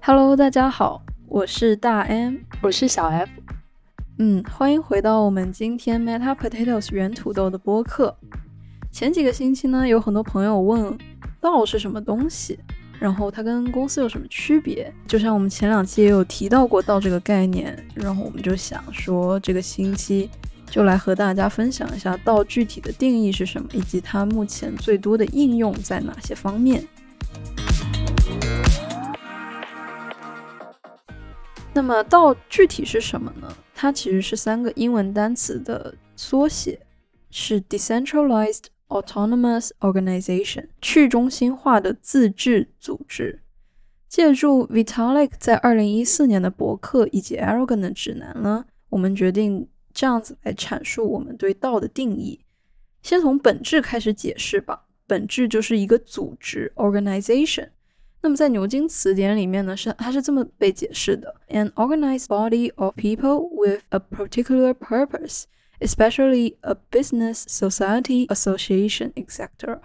Hello，大家好，我是大 M，我是小 F。嗯，欢迎回到我们今天 Meta Potatoes 原土豆的播客。前几个星期呢，有很多朋友问道是什么东西，然后它跟公司有什么区别？就像我们前两期也有提到过道这个概念，然后我们就想说，这个星期就来和大家分享一下道具体的定义是什么，以及它目前最多的应用在哪些方面。那么道具体是什么呢？它其实是三个英文单词的缩写，是 decentralized autonomous organization，去中心化的自治组织。借助 Vitalik 在二零一四年的博客以及 Aragon 的指南呢，我们决定这样子来阐述我们对道的定义。先从本质开始解释吧，本质就是一个组织 organization。那么在牛津词典里面呢，是它是这么被解释的：an organized body of people with a particular purpose, especially a business, society, association, etc.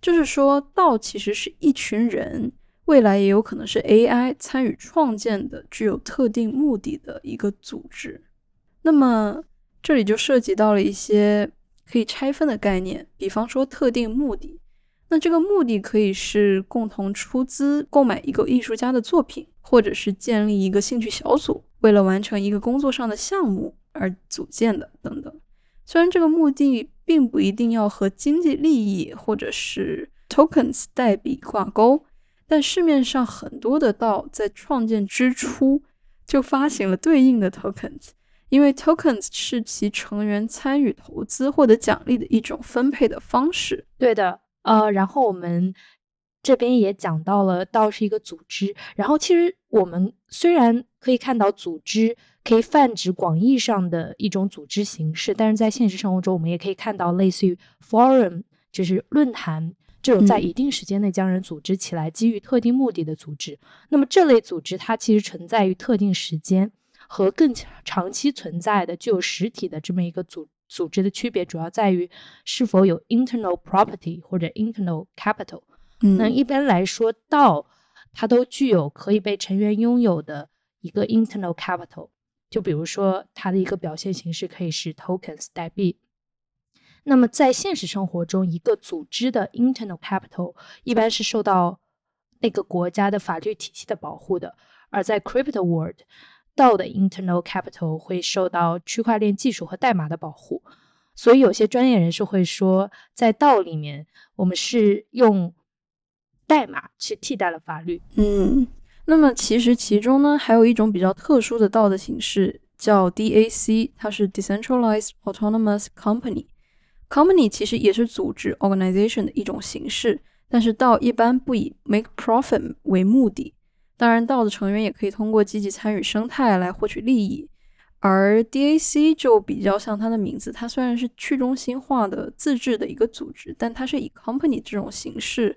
就是说道其实是一群人，未来也有可能是 AI 参与创建的，具有特定目的的一个组织。那么这里就涉及到了一些可以拆分的概念，比方说特定目的。那这个目的可以是共同出资购买一个艺术家的作品，或者是建立一个兴趣小组，为了完成一个工作上的项目而组建的等等。虽然这个目的并不一定要和经济利益或者是 tokens 代币挂钩，但市面上很多的道在创建之初就发行了对应的 tokens，因为 tokens 是其成员参与投资获得奖励的一种分配的方式。对的。呃，然后我们这边也讲到了道是一个组织。然后其实我们虽然可以看到组织可以泛指广义上的一种组织形式，但是在现实生活中，我们也可以看到类似于 forum，就是论坛这种在一定时间内将人组织起来，基于特定目的的组织。那么这类组织它其实存在于特定时间和更长期存在的具有实体的这么一个组。组织的区别主要在于是否有 internal property 或者 internal capital。那一般来说，道它都具有可以被成员拥有的一个 internal capital。就比如说，它的一个表现形式可以是 tokens 代币。那么在现实生活中，一个组织的 internal capital 一般是受到那个国家的法律体系的保护的，而在 crypto world。道的 internal capital 会受到区块链技术和代码的保护，所以有些专业人士会说，在道里面，我们是用代码去替代了法律。嗯，那么其实其中呢，还有一种比较特殊的道的形式，叫 DAC，它是 Decentralized Autonomous Company。Company 其实也是组织 organization 的一种形式，但是道一般不以 make profit 为目的。当然，道的成员也可以通过积极参与生态来获取利益，而 DAC 就比较像它的名字，它虽然是去中心化的自治的一个组织，但它是以 company 这种形式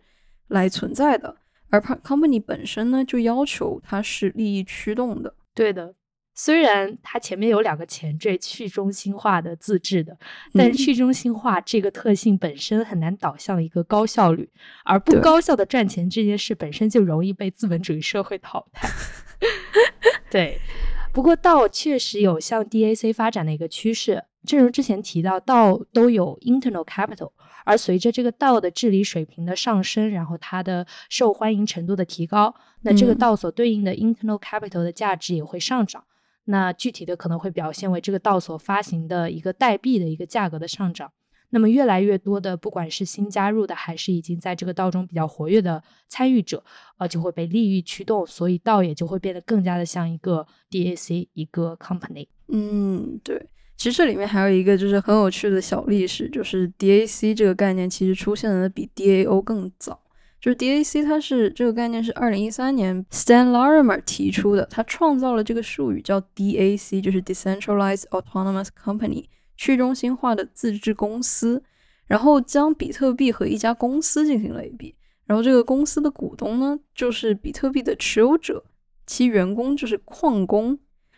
来存在的，而 company 本身呢，就要求它是利益驱动的。对的。虽然它前面有两个前缀，去中心化的、自治的，但是去中心化这个特性本身很难导向一个高效率，而不高效的赚钱这件事本身就容易被资本主义社会淘汰。对，不过道确实有向 DAC 发展的一个趋势，正如之前提到，道都有 internal capital，而随着这个道的治理水平的上升，然后它的受欢迎程度的提高，那这个道所对应的 internal capital 的价值也会上涨。那具体的可能会表现为这个道所发行的一个代币的一个价格的上涨。那么越来越多的，不管是新加入的，还是已经在这个道中比较活跃的参与者，呃，就会被利益驱动，所以道也就会变得更加的像一个 DAC 一个 company。嗯，对。其实这里面还有一个就是很有趣的小历史，就是 DAC 这个概念其实出现的比 DAO 更早。就是 DAC，它是这个概念是二零一三年 Stan Larimer 提出的，他创造了这个术语叫 DAC，就是 Decentralized Autonomous Company，去中心化的自治公司，然后将比特币和一家公司进行类比，然后这个公司的股东呢就是比特币的持有者，其员工就是矿工，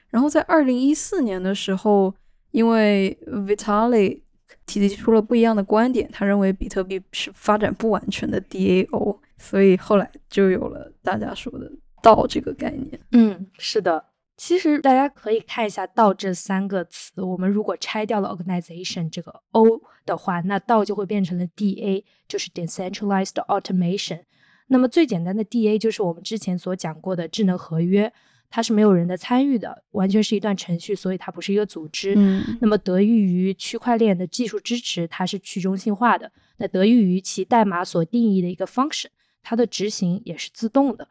然后在二零一四年的时候，因为 Vitalik 提出了不一样的观点，他认为比特币是发展不完全的 DAO，所以后来就有了大家说的道这个概念。嗯，是的。其实大家可以看一下“道”这三个词，我们如果拆掉了 organization 这个 O 的话，那道就会变成了 DA，就是 decentralized automation。那么最简单的 DA 就是我们之前所讲过的智能合约。它是没有人的参与的，完全是一段程序，所以它不是一个组织。嗯，那么得益于区块链的技术支持，它是去中心化的。那得益于其代码所定义的一个 function，它的执行也是自动的。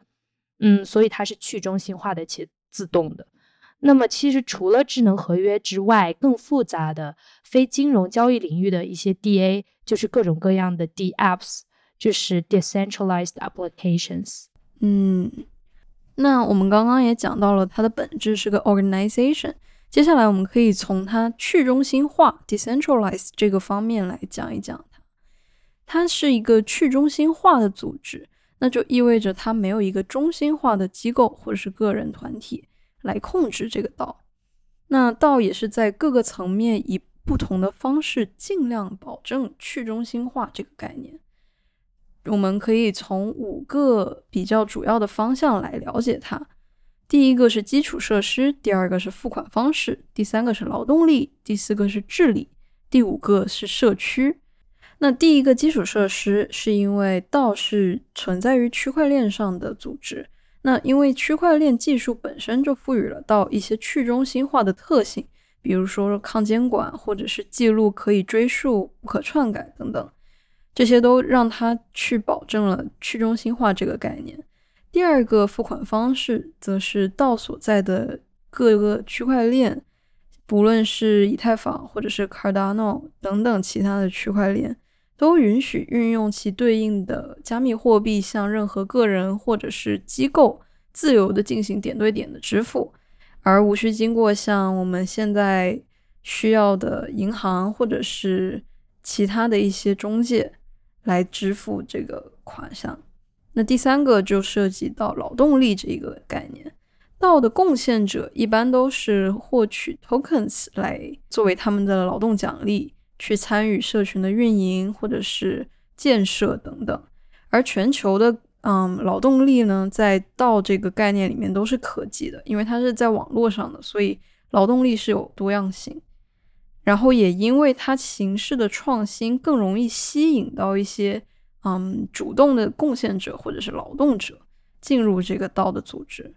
嗯，所以它是去中心化的且自动的。那么其实除了智能合约之外，更复杂的非金融交易领域的一些 DA，就是各种各样的 DApps，就是 decentralized applications。嗯。那我们刚刚也讲到了，它的本质是个 organization。接下来我们可以从它去中心化 （decentralized） 这个方面来讲一讲它。它是一个去中心化的组织，那就意味着它没有一个中心化的机构或者是个人团体来控制这个道。那道也是在各个层面以不同的方式尽量保证去中心化这个概念。我们可以从五个比较主要的方向来了解它。第一个是基础设施，第二个是付款方式，第三个是劳动力，第四个是治理，第五个是社区。那第一个基础设施是因为道是存在于区块链上的组织。那因为区块链技术本身就赋予了道一些去中心化的特性，比如说抗监管，或者是记录可以追溯、不可篡改等等。这些都让它去保证了去中心化这个概念。第二个付款方式，则是道所在的各个区块链，不论是以太坊或者是 Cardano 等等其他的区块链，都允许运用其对应的加密货币向任何个人或者是机构自由的进行点对点的支付，而无需经过像我们现在需要的银行或者是其他的一些中介。来支付这个款项。那第三个就涉及到劳动力这一个概念。道的贡献者一般都是获取 tokens 来作为他们的劳动奖励，去参与社群的运营或者是建设等等。而全球的嗯劳动力呢，在道这个概念里面都是可及的，因为它是在网络上的，所以劳动力是有多样性。然后也因为它形式的创新，更容易吸引到一些嗯主动的贡献者或者是劳动者进入这个道的组织。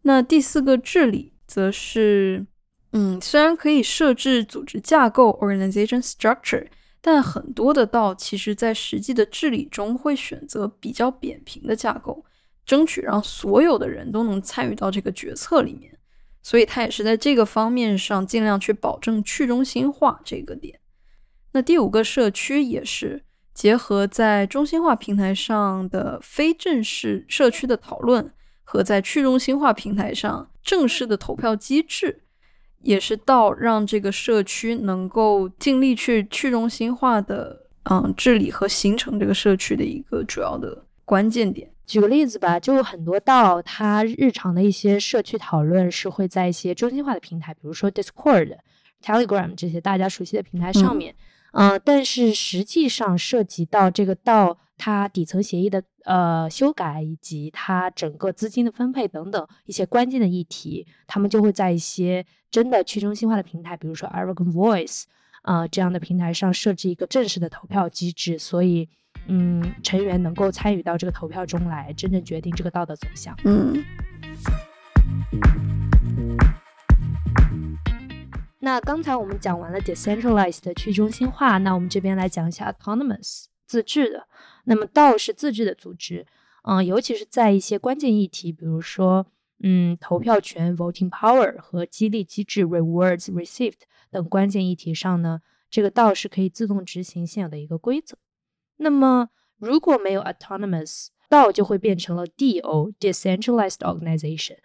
那第四个治理，则是嗯虽然可以设置组织架构 （organization structure），但很多的道其实在实际的治理中会选择比较扁平的架构，争取让所有的人都能参与到这个决策里面。所以它也是在这个方面上尽量去保证去中心化这个点。那第五个社区也是结合在中心化平台上的非正式社区的讨论和在去中心化平台上正式的投票机制，也是到让这个社区能够尽力去去中心化的嗯治理和形成这个社区的一个主要的关键点。举个例子吧，就很多道，它日常的一些社区讨论是会在一些中心化的平台，比如说 Discord、Telegram 这些大家熟悉的平台上面。嗯，但是实际上涉及到这个道它底层协议的呃修改以及它整个资金的分配等等一些关键的议题，他们就会在一些真的去中心化的平台，比如说 Aragon Voice 啊这样的平台上设置一个正式的投票机制，所以。嗯，成员能够参与到这个投票中来，真正决定这个道的走向。嗯，那刚才我们讲完了 decentralized 去中心化，那我们这边来讲一下 autonomous 自治的。那么道是自治的组织，嗯，尤其是在一些关键议题，比如说嗯投票权 voting power 和激励机制 rewards received 等关键议题上呢，这个道是可以自动执行现有的一个规则。那么，如果没有 autonomous，道就会变成了 DO（decentralized organization）。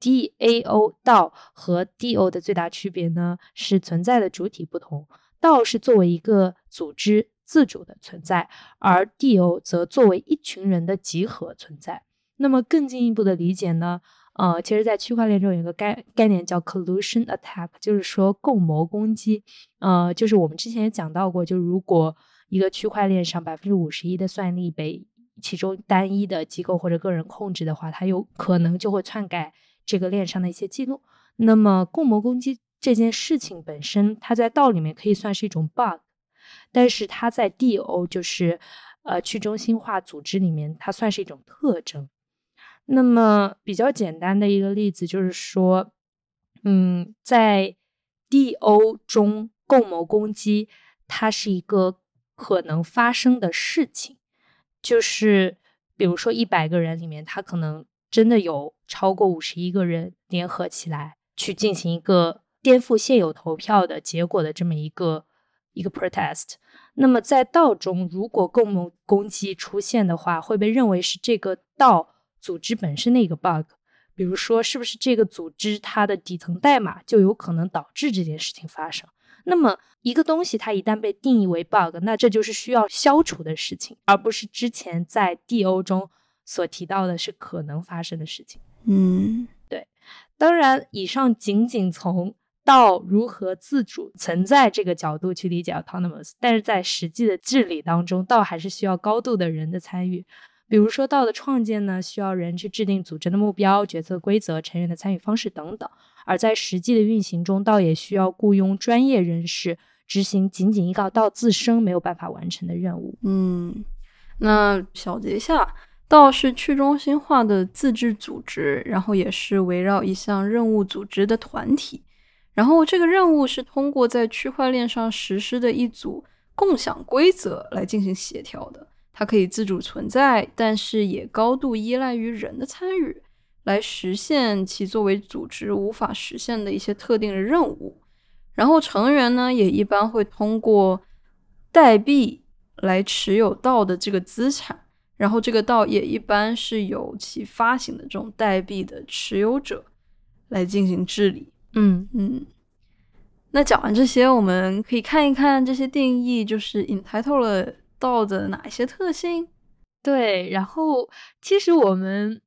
DAO 道和 DO 的最大区别呢，是存在的主体不同。道是作为一个组织自主的存在，而 DO 则作为一群人的集合存在。那么更进一步的理解呢？呃，其实，在区块链中有一个概概念叫 collusion attack，就是说共谋攻击。呃，就是我们之前也讲到过，就如果一个区块链上百分之五十一的算力被其中单一的机构或者个人控制的话，它有可能就会篡改这个链上的一些记录。那么，共谋攻击这件事情本身，它在道里面可以算是一种 bug，但是它在 DO，就是呃去中心化组织里面，它算是一种特征。那么比较简单的一个例子就是说，嗯，在 DO 中共谋攻击，它是一个可能发生的事情。就是比如说一百个人里面，他可能真的有超过五十一个人联合起来去进行一个颠覆现有投票的结果的这么一个一个 protest。那么在道中，如果共谋攻击出现的话，会被认为是这个道。组织本身的一个 bug，比如说是不是这个组织它的底层代码就有可能导致这件事情发生？那么一个东西它一旦被定义为 bug，那这就是需要消除的事情，而不是之前在 DO 中所提到的是可能发生的事情。嗯，对。当然，以上仅仅从道如何自主存在这个角度去理解 autonomous，但是在实际的治理当中，道还是需要高度的人的参与。比如说道的创建呢，需要人去制定组织的目标、决策规则、成员的参与方式等等；而在实际的运行中，道也需要雇佣专业人士执行仅仅依靠道自身没有办法完成的任务。嗯，那小结下，道是去中心化的自治组织，然后也是围绕一项任务组织的团体，然后这个任务是通过在区块链上实施的一组共享规则来进行协调的。它可以自主存在，但是也高度依赖于人的参与，来实现其作为组织无法实现的一些特定的任务。然后成员呢，也一般会通过代币来持有道的这个资产，然后这个道也一般是由其发行的这种代币的持有者来进行治理。嗯嗯。那讲完这些，我们可以看一看这些定义，就是 entitled 了。道的哪一些特性？对，然后其实我们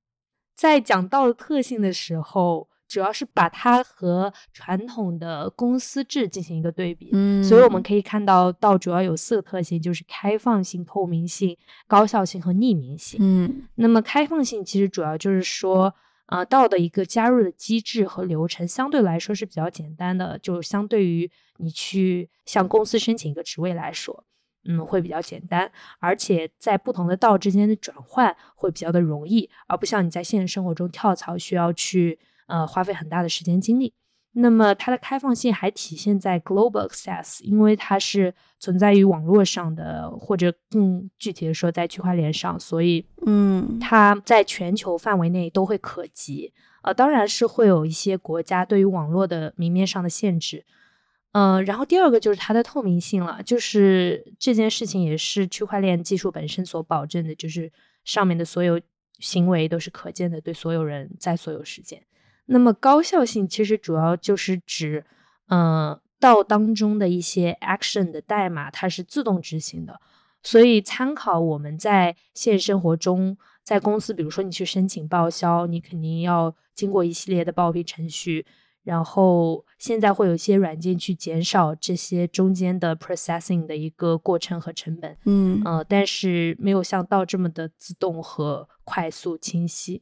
在讲道的特性的时候，主要是把它和传统的公司制进行一个对比。嗯，所以我们可以看到道主要有四个特性，就是开放性、透明性、高效性和匿名性。嗯，那么开放性其实主要就是说，呃，道的一个加入的机制和流程相对来说是比较简单的，就相对于你去向公司申请一个职位来说。嗯，会比较简单，而且在不同的道之间的转换会比较的容易，而不像你在现实生活中跳槽需要去呃花费很大的时间精力。那么它的开放性还体现在 global access，因为它是存在于网络上的，或者更具体的说在区块链上，所以嗯，它在全球范围内都会可及。呃，当然是会有一些国家对于网络的明面上的限制。嗯，然后第二个就是它的透明性了，就是这件事情也是区块链技术本身所保证的，就是上面的所有行为都是可见的，对所有人在所有时间。那么高效性其实主要就是指，嗯，道当中的一些 action 的代码它是自动执行的，所以参考我们在现实生活中，在公司，比如说你去申请报销，你肯定要经过一系列的报批程序。然后现在会有一些软件去减少这些中间的 processing 的一个过程和成本，嗯呃，但是没有像道这么的自动和快速清晰。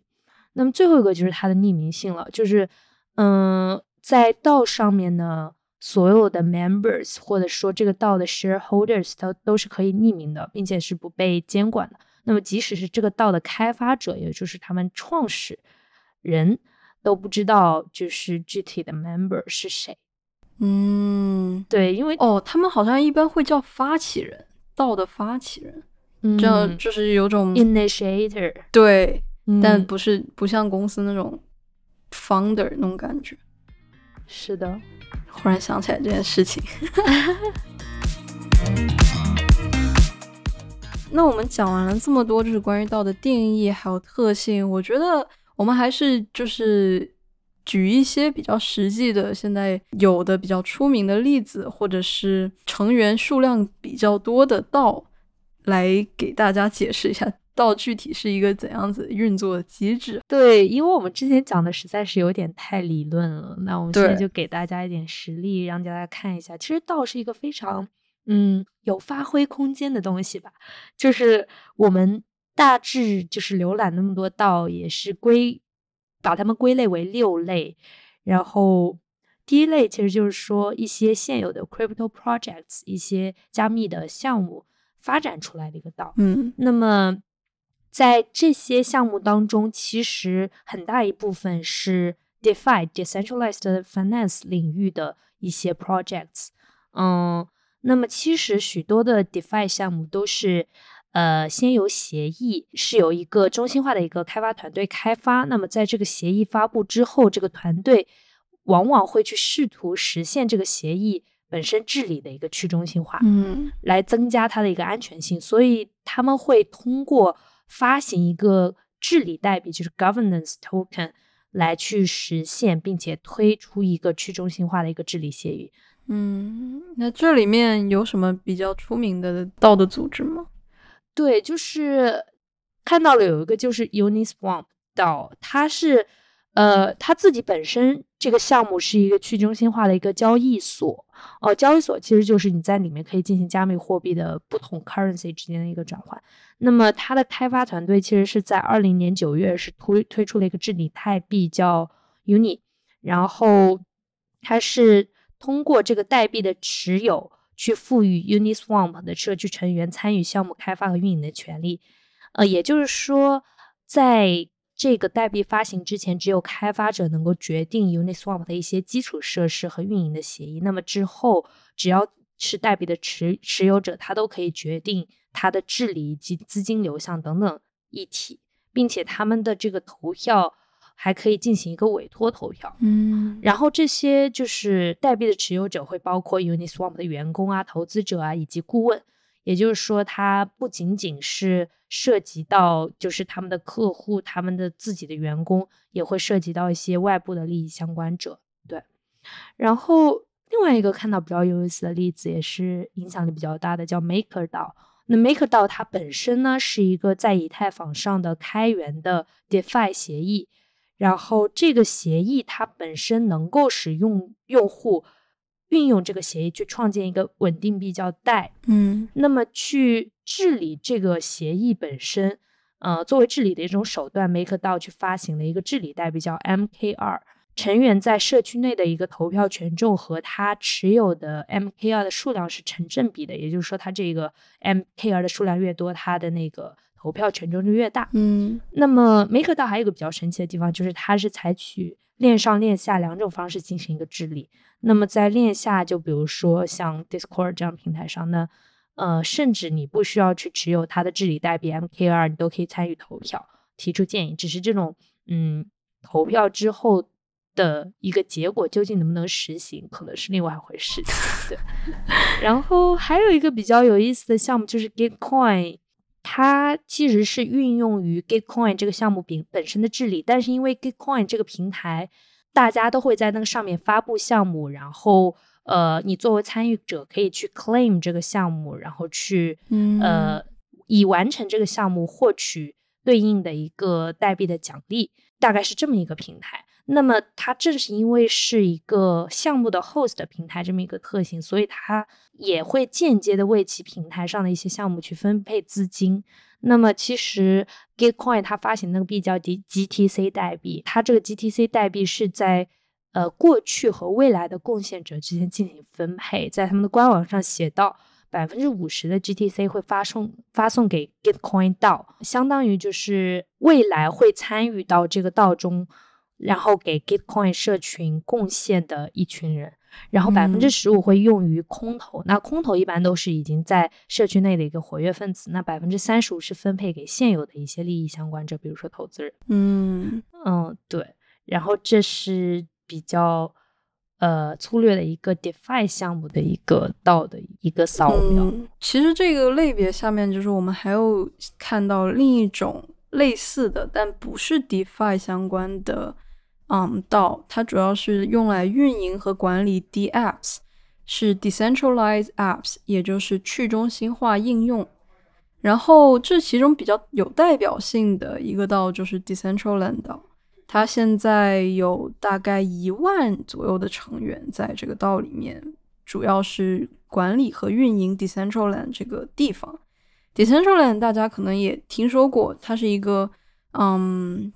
那么最后一个就是它的匿名性了，就是嗯，在道上面呢，所有的 members 或者说这个道的 shareholders 都都是可以匿名的，并且是不被监管的。那么即使是这个道的开发者，也就是他们创始人。都不知道，就是具体的 member 是谁。嗯，对，因为哦，他们好像一般会叫发起人，道的发起人，这样就是有种 initiator。对，但不是不像公司那种 founder 那种感觉。是的，忽然想起来这件事情。那我们讲完了这么多，就是关于道的定义还有特性，我觉得。我们还是就是举一些比较实际的，现在有的比较出名的例子，或者是成员数量比较多的道，来给大家解释一下道具体是一个怎样子运作的机制。对，因为我们之前讲的实在是有点太理论了，那我们现在就给大家一点实例，让大家看一下。其实道是一个非常嗯有发挥空间的东西吧，就是我们大致就是浏览那么多道，也是归把它们归类为六类，然后。第一类其实就是说一些现有的 crypto projects，一些加密的项目发展出来的一个道。嗯那么在这些项目当中，其实很大一部分是 DeFi（Decentralized Finance） 领域的一些 projects。嗯，那么其实许多的 DeFi 项目都是。呃，先由协议，是由一个中心化的一个开发团队开发。那么，在这个协议发布之后，这个团队往往会去试图实现这个协议本身治理的一个去中心化。嗯来增加它的一个安全性，所以他们会通过发行一个治理代币，就是 governance token，来去实现，并且推出一个去中心化的一个治理协议。嗯，那这里面有什么比较出名的道德组织吗？对，就是看到了有一个就是 Uniswap 道，它是呃，它自己本身这个项目是一个去中心化的一个交易所，哦、交易所其实就是你在里面可以进行加密货币的不同 currency 之间的一个转换。那么它的开发团队其实是在二零年九月是推推出了一个治理代币叫 Uni，然后它是通过这个代币的持有。去赋予 Uniswap 的社区成员参与项目开发和运营的权利，呃，也就是说，在这个代币发行之前，只有开发者能够决定 Uniswap 的一些基础设施和运营的协议。那么之后，只要是代币的持持有者，他都可以决定它的治理以及资金流向等等议题，并且他们的这个投票还可以进行一个委托投票。嗯然后这些就是代币的持有者会包括 Uniswap 的员工啊、投资者啊以及顾问，也就是说，它不仅仅是涉及到就是他们的客户、他们的自己的员工，也会涉及到一些外部的利益相关者。对，然后另外一个看到比较有意思的例子，也是影响力比较大的，叫 MakerDAO。那 MakerDAO 它本身呢是一个在以太坊上的开源的 DeFi 协议。然后这个协议它本身能够使用用户运用这个协议去创建一个稳定币叫代，嗯。那么去治理这个协议本身，呃，作为治理的一种手段，MakerDAO 去发行了一个治理代币叫 MKR，成员在社区内的一个投票权重和他持有的 MKR 的数量是成正比的，也就是说，它这个 MKR 的数量越多，它的那个投票权重就越大。嗯那么 MakerDAO 还有一个比较神奇的地方，就是它是采取链上链下两种方式进行一个治理。那么在链下，就比如说像 Discord 这样平台上呢，呃，甚至你不需要去持有它的治理代币 MKR，你都可以参与投票，提出建议。只是这种嗯投票之后的一个结果究竟能不能实行，可能是另外一回事情。对。然后还有一个比较有意思的项目就是 Gitcoin。它其实是运用于 Gitcoin 这个项目本本身的治理，但是因为 Gitcoin 这个平台，大家都会在那个上面发布项目，然后呃，你作为参与者可以去 claim 这个项目，然后去嗯呃，以完成这个项目获取对应的一个代币的奖励，大概是这么一个平台。那么它正是因为是一个项目的 host 平台这么一个特性，所以它也会间接的为其平台上的一些项目去分配资金。那么其实 Gitcoin 它发行那个币叫 D GTC 代币，它这个 GTC 代币是在呃过去和未来的贡献者之间进行分配，在他们的官网上写到。百分之五十的 GTC 会发送发送给 Gitcoin 道，相当于就是未来会参与到这个道中，然后给 Gitcoin 社群贡献的一群人。然后百分之十五会用于空投，那空投一般都是已经在社区内的一个活跃分子。那百分之三十五是分配给现有的一些利益相关者，比如说投资人。嗯嗯，对。然后这是比较呃粗略的一个 DeFi 项目的一个道的一个扫描。嗯，其实这个类别下面就是我们还有看到另一种类似的，但不是 DeFi 相关的，嗯，道，它主要是用来运营和管理 DApps，是 Decentralized Apps，也就是去中心化应用。然后这其中比较有代表性的一个道就是 Decentraland 道，它现在有大概一万左右的成员在这个道里面，主要是管理和运营 Decentraland 这个地方。Decentraland 大家可能也听说过，它是一个嗯，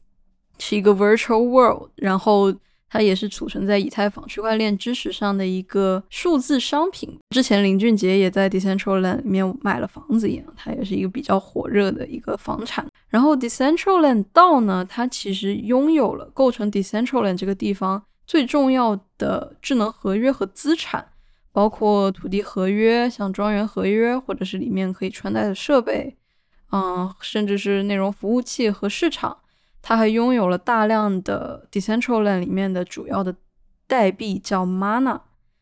是一个 virtual world，然后。它也是储存在以太坊区块链知识上的一个数字商品。之前林俊杰也在 Decentraland 里面买了房子一样，它也是一个比较火热的一个房产。然后 Decentraland 道呢，它其实拥有了构成 Decentraland 这个地方最重要的智能合约和资产，包括土地合约、像庄园合约，或者是里面可以穿戴的设备，嗯，甚至是内容服务器和市场。它还拥有了大量的 Decentraland 里面的主要的代币，叫 Mana，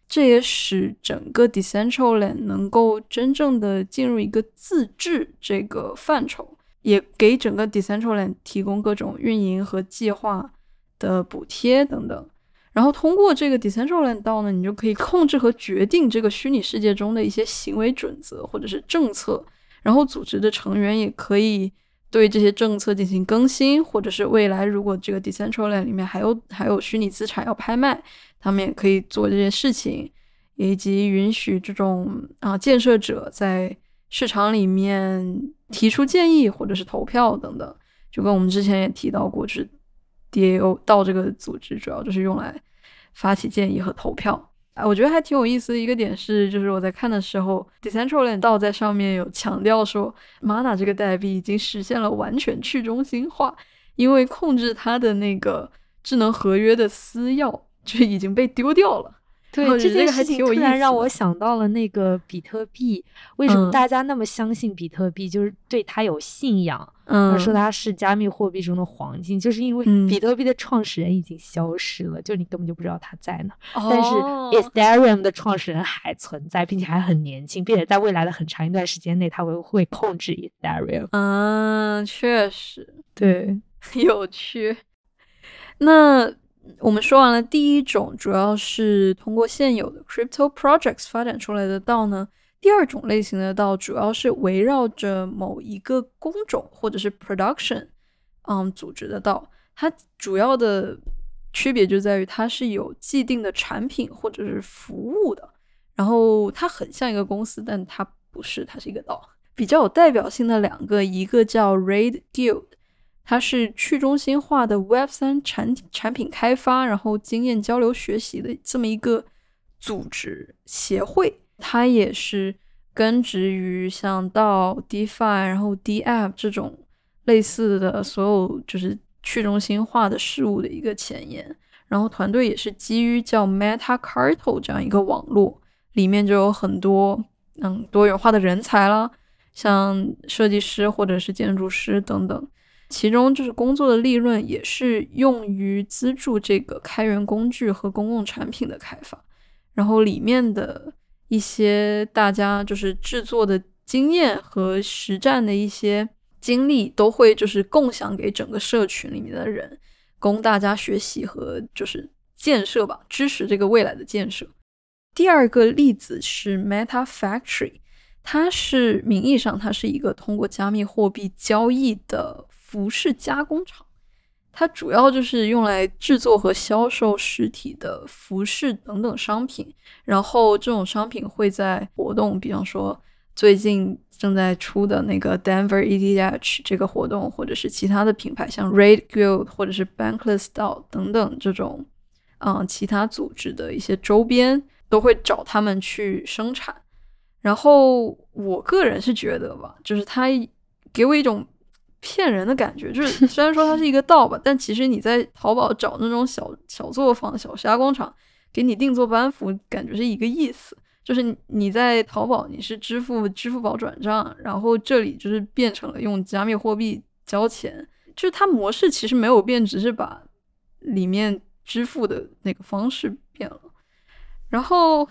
这也使整个 Decentraland 能够真正的进入一个自治这个范畴，也给整个 Decentraland 提供各种运营和计划的补贴等等。然后通过这个 Decentraland 道呢，你就可以控制和决定这个虚拟世界中的一些行为准则或者是政策，然后组织的成员也可以。对这些政策进行更新，或者是未来如果这个 Decentraland 里面还有还有虚拟资产要拍卖，他们也可以做这些事情，以及允许这种啊建设者在市场里面提出建议或者是投票等等。就跟我们之前也提到过，就是 DAO 到这个组织主要就是用来发起建议和投票。啊，我觉得还挺有意思的一个点是，就是我在看的时候，Decentraland 到在上面有强调说，Mana 这个代币已经实现了完全去中心化，因为控制它的那个智能合约的私钥就已经被丢掉了。对，这件事情突然让我想到了那个比特币，为什么大家那么相信比特币？就是对它有信仰，嗯，说它是加密货币中的黄金，就是因为比特币的创始人已经消失了，就你根本就不知道他在哪。但是 Ethereum 的创始人还存在，并且还很年轻，并且在未来的很长一段时间内，他会会控制 Ethereum。嗯，确实，对，有趣。那。我们说完了第一种，主要是通过现有的 crypto projects 发展出来的道呢。第二种类型的道，主要是围绕着某一个工种或者是 production，嗯，组织的道。它主要的区别就在于它是有既定的产品或者是服务的。然后它很像一个公司，但它不是，它是一个道。比较有代表性的两个，一个叫 Raid Guild。它是去中心化的 Web 三产产品开发，然后经验交流学习的这么一个组织协会。它也是根植于像到 DeFi，然后 DApp 这种类似的所有就是去中心化的事物的一个前沿。然后团队也是基于叫 Meta Cartel 这样一个网络，里面就有很多嗯多元化的人才啦，像设计师或者是建筑师等等。其中就是工作的利润也是用于资助这个开源工具和公共产品的开发，然后里面的一些大家就是制作的经验和实战的一些经历都会就是共享给整个社群里面的人，供大家学习和就是建设吧，支持这个未来的建设。第二个例子是 Meta Factory，它是名义上它是一个通过加密货币交易的。服饰加工厂，它主要就是用来制作和销售实体的服饰等等商品。然后这种商品会在活动，比方说最近正在出的那个 Denver EDH 这个活动，或者是其他的品牌，像 Red Guild 或者是 Bankless Style 等等这种，嗯，其他组织的一些周边都会找他们去生产。然后我个人是觉得吧，就是它给我一种。骗人的感觉，就是虽然说它是一个盗吧，但其实你在淘宝找那种小小作坊、小加工厂给你定做班服，感觉是一个意思。就是你在淘宝你是支付支付宝转账，然后这里就是变成了用加密货币交钱，就是它模式其实没有变，只是把里面支付的那个方式变了，然后。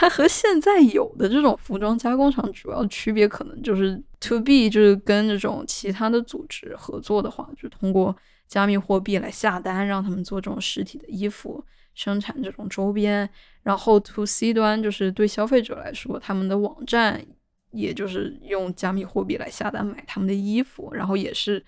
它和现在有的这种服装加工厂主要区别，可能就是 to B，就是跟这种其他的组织合作的话，就通过加密货币来下单，让他们做这种实体的衣服，生产这种周边。然后 to C 端就是对消费者来说，他们的网站也就是用加密货币来下单买他们的衣服，然后也是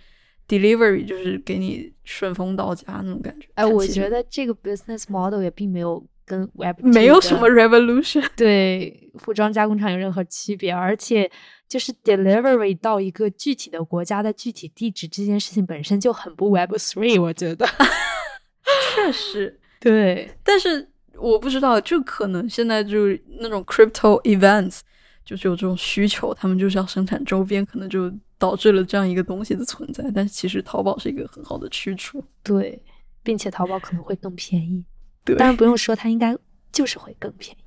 delivery，就是给你顺丰到家那种感觉。哎，我觉得这个 business model 也并没有跟 Web 没有什么 revolution。对服装加工厂有任何区别，而且就是 delivery 到一个具体的国家的具体地址这件事情本身就很不 Web three，我觉得。确实，对，但是我不知道，就可能现在就是那种 crypto events，就是有这种需求，他们就是要生产周边，可能就导致了这样一个东西的存在。但是其实淘宝是一个很好的去处。对，并且淘宝可能会更便宜，对，当然不用说，它应该就是会更便宜。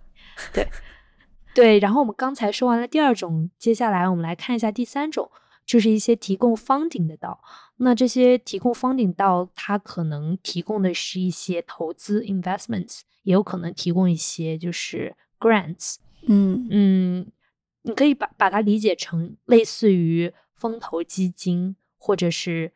对，对。然后我们刚才说完了第二种，接下来我们来看一下第三种，就是一些提供 funding 的道。那这些提供 funding 道，它可能提供的是一些投资 investments，也有可能提供一些就是 grants。嗯嗯，你可以把把它理解成类似于风投基金或者是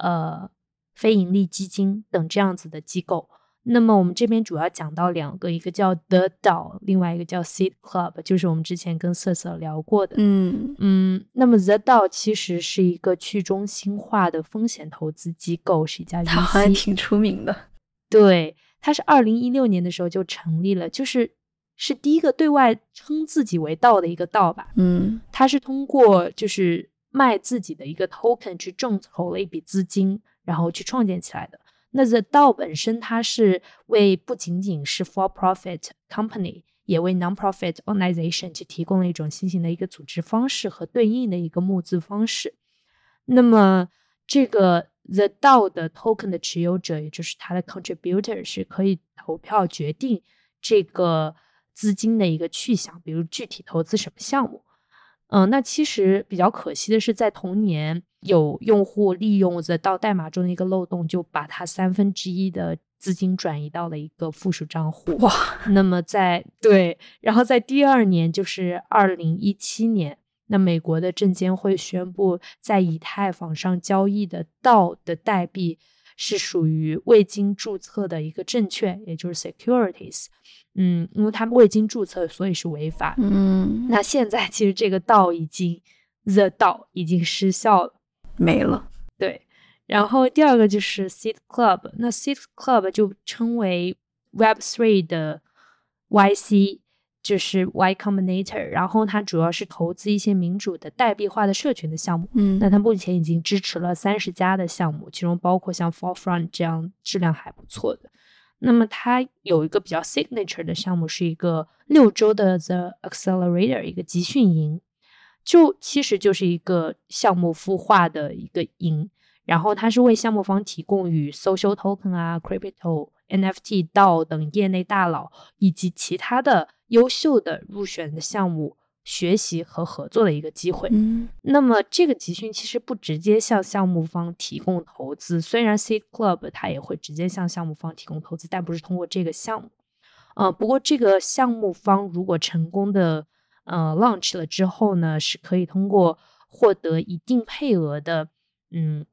呃非盈利基金等这样子的机构。那么我们这边主要讲到两个，一个叫 The DAO，另外一个叫 Seed Club，就是我们之前跟瑟瑟聊过的。嗯嗯，那么 The DAO 其实是一个去中心化的风险投资机构，是一家它还 VC。挺出名的。对，它是二零一六年的时候就成立了，就是是第一个对外称自己为道的一个道吧。嗯它是通过就是卖自己的一个 token 去众筹了一笔资金，然后去创建起来的。那 The DAO 本身它是为不仅仅是 for profit company，也为 non-profit organization 去提供了一种新型的一个组织方式和对应的一个募资方式。那么这个 The DAO 的 token 的持有者，也就是它的 contributor，是可以投票决定这个资金的一个去向，比如具体投资什么项目。嗯，那其实比较可惜的是，在同年有用户利用 The DAO 代码中的一个漏洞，就把它三分之一的资金转移到了一个附属账户。哇，那么在对，然后在第二年，就是二零一七年，那美国的证监会宣布，在以太坊上交易的道的代币是属于未经注册的一个证券，也就是 securities。嗯，因为他们未经注册，所以是违法。嗯，那现在其实这个道已经 the 道已经失效了。没了。对，然后第二个就是 Seed Club，那 Seed Club 就称为 Web Three 的 YC，就是 Y Combinator，然后它主要是投资一些民主的代币化的社群的项目。嗯那它目前已经支持了三十家的项目，其中包括像 Forefront 这样质量还不错的。那么它有一个比较 signature 的项目，是一个六周的 The Accelerator 一个集训营，就其实就是一个项目孵化的一个营，然后它是为项目方提供与 social token 啊、crypto、NFT、DAO 等业内大佬以及其他的优秀的入选的项目学习和合作的一个机会。嗯那么这个集训其实不直接向项目方提供投资，虽然 Seed Club 它也会直接向项目方提供投资，但不是通过这个项目。呃，不过这个项目方如果成功的呃 launch 了之后呢，是可以通过获得一定配额的嗯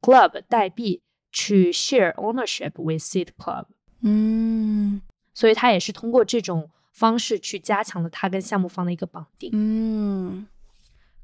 club 代币去 share ownership with Seed Club。嗯所以他也是通过这种方式去加强了他跟项目方的一个绑定。嗯，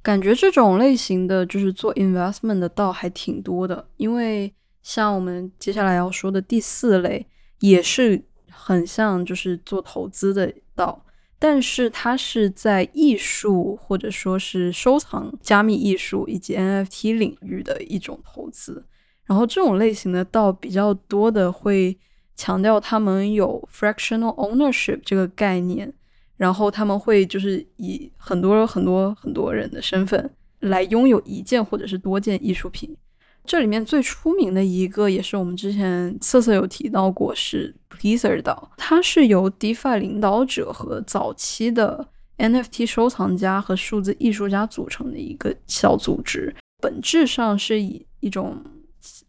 感觉这种类型的就是做 investment 的道还挺多的，因为像我们接下来要说的第四类，也是很像就是做投资的道，但是它是在艺术或者说是收藏、加密艺术以及 NFT 领域的一种投资。然后这种类型的道比较多的会强调他们有 fractional ownership 这个概念，然后他们会就是以很多很多很多人的身份来拥有一件或者是多件艺术品。这里面最出名的一个，也是我们之前瑟瑟有提到过，是 Pleaser 岛，它是由 DeFi 领导者和早期的 NFT 收藏家和数字艺术家组成的一个小组织，本质上是以一种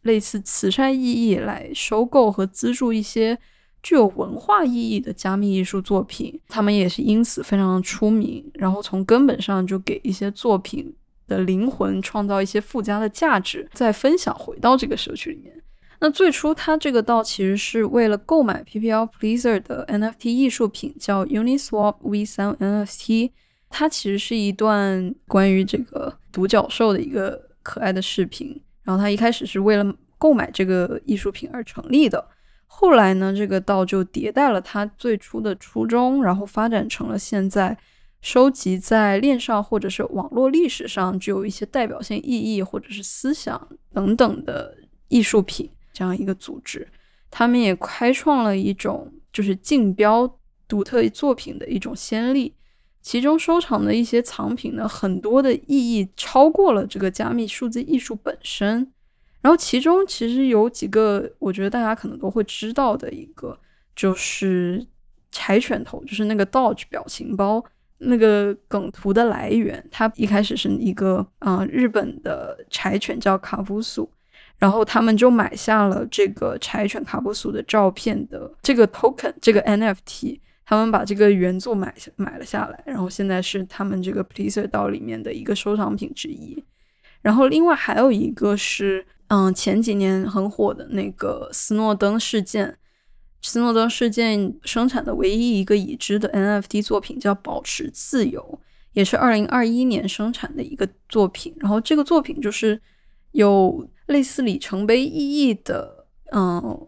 类似慈善意义来收购和资助一些具有文化意义的加密艺术作品，他们也是因此非常出名。然后从根本上就给一些作品的灵魂创造一些附加的价值，再分享回到这个社区里面。那最初它这个道其实是为了购买 PPL Pleaser 的 NFT 艺术品，叫 Uniswap V3 NFT，它其实是一段关于这个独角兽的一个可爱的视频。然后他一开始是为了购买这个艺术品而成立的，后来呢，这个道就迭代了他最初的初衷，然后发展成了现在收集在链上或者是网络历史上具有一些代表性意义或者是思想等等的艺术品这样一个组织。他们也开创了一种就是竞标独特作品的一种先例。其中收藏的一些藏品呢，很多的意义超过了这个加密数字艺术本身。然后其中其实有几个，我觉得大家可能都会知道的一个，就是柴犬头，就是那个 Doge 表情包那个梗图的来源。它一开始是一个啊日本的柴犬叫卡布苏，然后他们就买下了这个柴犬卡布苏的照片的这个 token，这个 NFT。他们把这个原作买下买了下来，然后现在是他们这个 Pleaser 道里面的一个收藏品之一。然后另外还有一个是，嗯，前几年很火的那个斯诺登事件。斯诺登事件生产的唯一一个已知的 NFT 作品叫《保持自由》，也是二零二一年生产的一个作品。然后这个作品就是有类似里程碑意义的，嗯。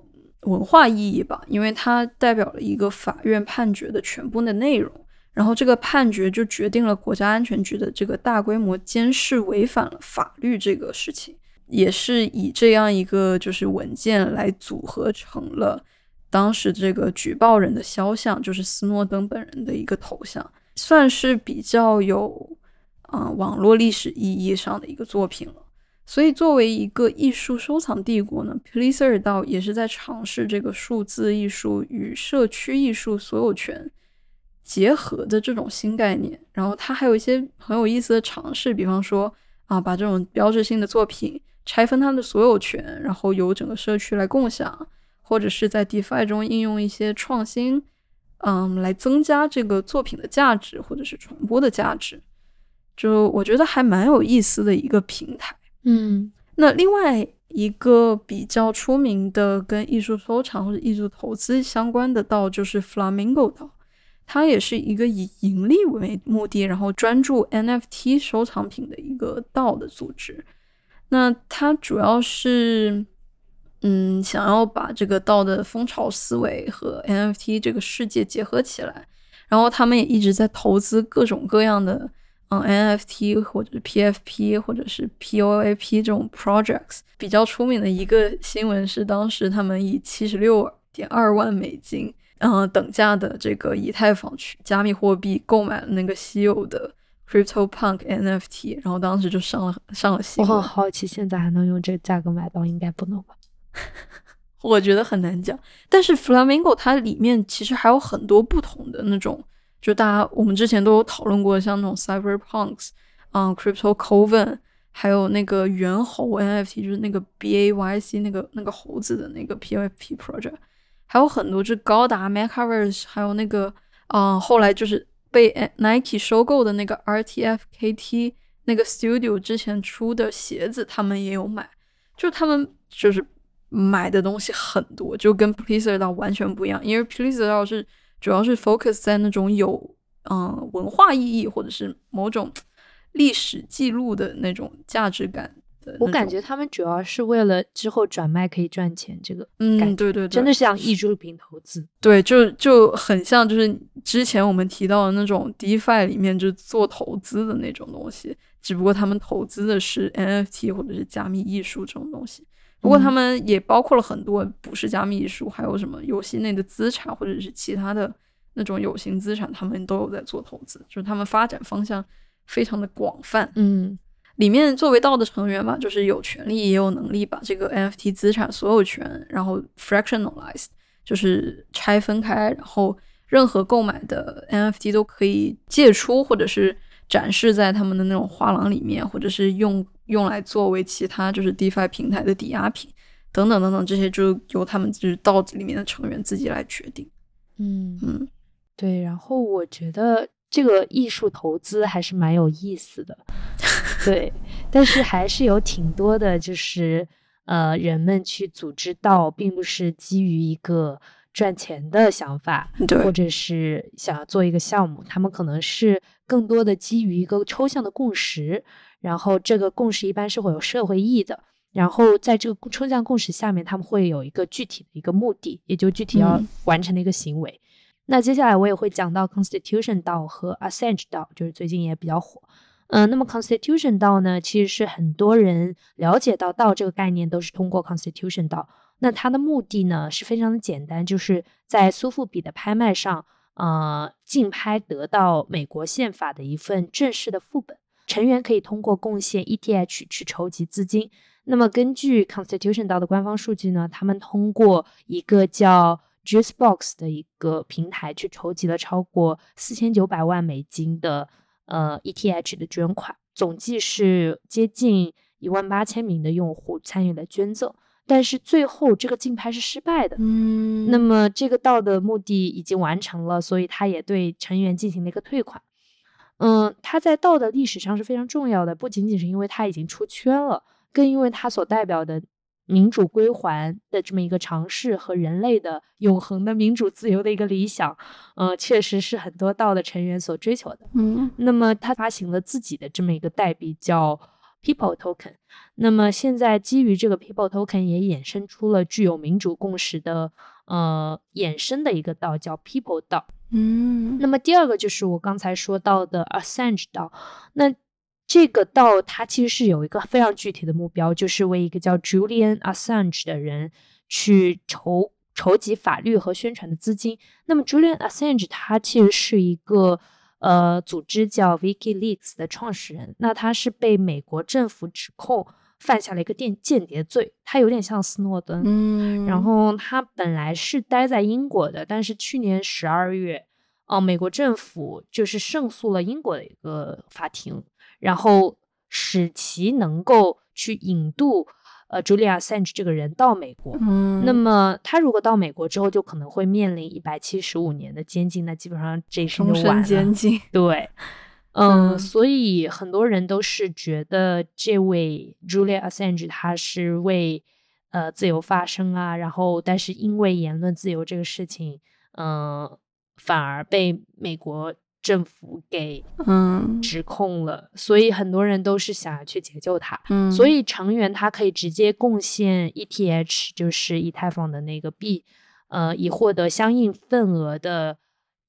文化意义吧，因为它代表了一个法院判决的全部的内容，然后这个判决就决定了国家安全局的这个大规模监视违反了法律这个事情，也是以这样一个就是文件来组合成了当时这个举报人的肖像，就是斯诺登本人的一个头像，算是比较有啊网络历史意义上的一个作品了。所以，作为一个艺术收藏帝国呢，Pleaser 道也是在尝试这个数字艺术与社区艺术所有权结合的这种新概念。然后，它还有一些很有意思的尝试，比方说啊，把这种标志性的作品拆分它的所有权，然后由整个社区来共享，或者是在 DeFi 中应用一些创新，嗯，来增加这个作品的价值或者是传播的价值。就我觉得还蛮有意思的一个平台。嗯，那另外一个比较出名的跟艺术收藏或者艺术投资相关的道就是 Flamingo 道，它也是一个以盈利为目的，然后专注 NFT 收藏品的一个道的组织。那它主要是，嗯，想要把这个道的风潮思维和 NFT 这个世界结合起来，然后他们也一直在投资各种各样的。嗯，NFT 或者是 PFP 或者是 POAP 这种 projects 比较出名的一个新闻是，当时他们以七十六点二万美金，嗯，等价的这个以太坊去加密货币购买了那个稀有的 CryptoPunk NFT，然后当时就上了上了新闻。我很好奇，现在还能用这个价格买到？应该不能吧？我觉得很难讲。但是 Flamingo 它里面其实还有很多不同的那种。就大家，我们之前都有讨论过，像那种 Cyberpunks，嗯，Crypto Coven，还有那个猿猴 NFT，就是那个 BAYC 那个那个猴子的那个 PFP project，还有很多，就高达 Metaverse，还有那个，嗯，后来就是被 Nike 收购的那个 RTFKT 那个 Studio 之前出的鞋子，他们也有买，就他们就是买的东西很多，就跟 Pleaser 到完全不一样，因为 Pleaser 到是。主要是 focus 在那种有嗯文化意义或者是某种历史记录的那种价值感的。我感觉他们主要是为了之后转卖可以赚钱，这个嗯，对对对，真的像艺术品投资。对，就就很像就是之前我们提到的那种 DeFi 里面就做投资的那种东西，只不过他们投资的是 NFT 或者是加密艺术这种东西。不过他们也包括了很多不是加密艺术，还有什么游戏内的资产或者是其他的那种有形资产，他们都有在做投资，就是他们发展方向非常的广泛。嗯，里面作为道的成员嘛，就是有权利也有能力把这个 NFT 资产所有权，然后 fractionalized，就是拆分开，然后任何购买的 NFT 都可以借出或者是展示在他们的那种画廊里面，或者是用。用来作为其他就是 DeFi 平台的抵押品，等等等等，这些就由他们就是道子里面的成员自己来决定。嗯嗯，对。然后我觉得这个艺术投资还是蛮有意思的，对。但是还是有挺多的，就是呃，人们去组织道，并不是基于一个赚钱的想法，对或者是想要做一个项目，他们可能是更多的基于一个抽象的共识，然后这个共识一般是会有社会意义的。然后在这个抽象共识下面，他们会有一个具体的一个目的，也就具体要嗯完成的一个行为。那接下来我也会讲到 Constitution 道和 Assange 道，就是最近也比较火。嗯、那么 Constitution 道呢，其实是很多人了解到道这个概念都是通过 Constitution 道。那它的目的呢是非常的简单，就是在苏富比的拍卖上，呃，竞拍得到美国宪法的一份正式的副本。成员可以通过贡献 ETH 去筹集资金。那么根据 Constitution 道的官方数据呢，他们通过一个叫 Juicebox 的一个平台去筹集了超过四千九百万美金的呃 ETH 的捐款，总计是接近一万八千名的用户参与了捐赠。但是最后这个竞拍是失败的，嗯那么这个道的目的已经完成了，所以他也对成员进行了一个退款。嗯，他在道的历史上是非常重要的，不仅仅是因为他已经出圈了，更因为他所代表的民主归还的这么一个尝试和人类的永恒的民主自由的一个理想，嗯，确实是很多道的成员所追求的。嗯那么他发行了自己的这么一个代币叫 People Token。那么现在基于这个 People Token 也衍生出了具有民主共识的呃衍生的一个道叫 People 道。嗯那么第二个就是我刚才说到的 Assange 道，那这个道它其实是有一个非常具体的目标，就是为一个叫 Julian Assange 的人去筹筹集法律和宣传的资金。那么 Julian Assange 他其实是一个呃组织叫 WikiLeaks 的创始人，那他是被美国政府指控犯下了一个间间谍罪，他有点像斯诺登。嗯，然后他本来是待在英国的，但是去年十二月，哦、美国政府就是胜诉了英国的一个法庭，然后使其能够去引渡呃 Julia Assange 这个人到美国。嗯，那么他如果到美国之后，就可能会面临一百七十五年的监禁，那基本上这一生终身就完了。监禁，对，嗯，嗯所以很多人都是觉得这位 Julia Assange 他是为呃自由发声啊，然后但是因为言论自由这个事情，嗯、反而被美国政府给嗯。指控了，所以很多人都是想要去解救他。嗯，所以成员他可以直接贡献 ETH，就是以太坊的那个币，呃，以获得相应份额的